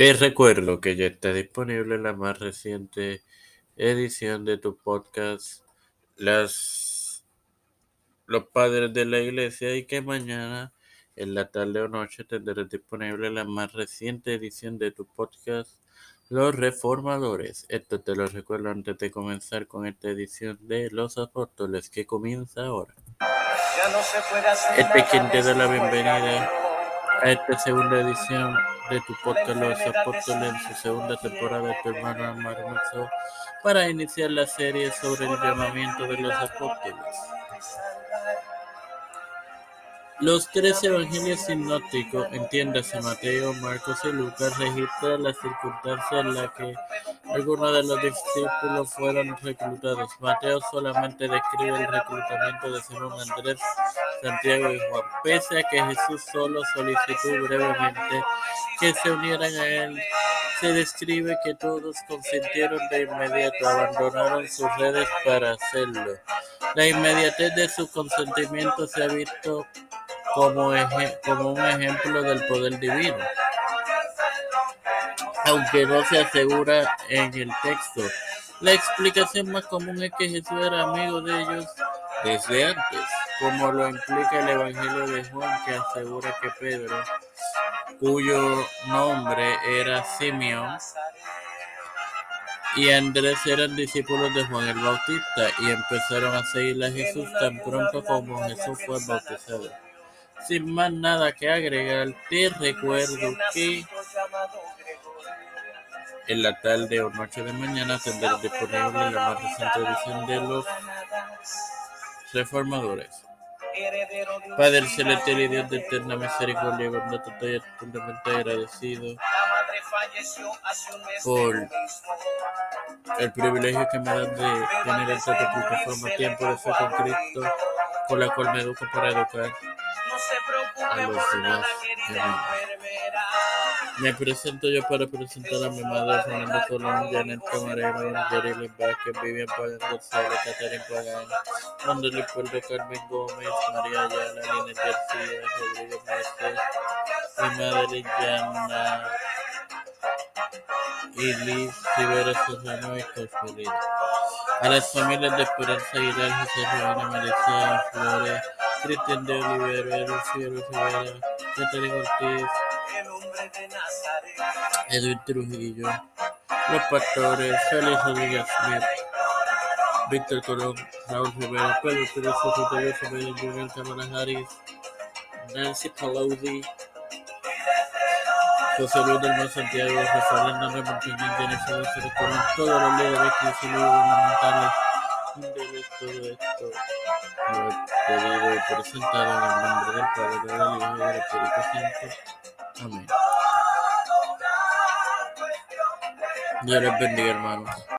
Te recuerdo que ya está disponible la más reciente edición de tu podcast, las, Los Padres de la Iglesia, y que mañana en la tarde o noche tendrás disponible la más reciente edición de tu podcast, Los Reformadores. Esto te lo recuerdo antes de comenzar con esta edición de Los Apóstoles que comienza ahora. Este es quien te da la bienvenida a esta segunda edición de tu podcast Los Apóstoles en su segunda temporada de tu hermano Hermoso para iniciar la serie sobre el llamamiento de los apóstoles. Los tres evangelios sinópticos, entiéndase Mateo, Marcos y Lucas, registran la circunstancia en la que algunos de los discípulos fueron reclutados. Mateo solamente describe el reclutamiento de Simón Andrés, Santiago y Juan. Pese a que Jesús solo solicitó brevemente que se unieran a él, se describe que todos consintieron de inmediato, abandonaron sus redes para hacerlo. La inmediatez de su consentimiento se ha visto como, como un ejemplo del poder divino, aunque no se asegura en el texto. La explicación más común es que Jesús era amigo de ellos desde antes, como lo implica el Evangelio de Juan que asegura que Pedro, cuyo nombre era Simeón, y Andrés eran discípulos de Juan el Bautista y empezaron a seguir a Jesús tan pronto como Jesús fue bautizado. Sin más nada que agregar, te recuerdo que en la tarde o noche de mañana tendré disponible la más reciente edición de los reformadores. Padre celestial y Dios de eterna misericordia y bondad, estoy eternamente agradecido por el privilegio que me dan de tener esta plataforma Tiempo de Fe con Cristo, por la cual me educo para educar a los demás. Me presento yo para presentar a mi madre Fernando Colón, Janet Camarero, Jerry Vázquez, Vivian Pagán González, Catherine Pagán, Manuel Leopoldo, Carmen Gómez, María Ayala, Lina García, Rodrigo Márquez, mi madre Liliana y Liz Rivera Serrano y Cosmelina. A las familias de Esperanza Aguilar, José Rivera, Melissa Flores, Cristian de Olivera, Lucía Rivera, Catherine Ortiz, Edwin Trujillo, Los Pastores, Félix Rodríguez Smith, Víctor Colón, Raúl Rivera, Pedro Pérez, José Pedro Junior, Cámara Harris, Nancy Pelosi, José Luis del Mar Santiago, Rafael Hernández Martínez, Jennifer González Colón, todos los líderes que y gubernamentales de todo esto lo he pedido presentado en el nombre del Padre, del Hijo y del Espíritu Santo. Amén. Dios les bendiga, hermanos.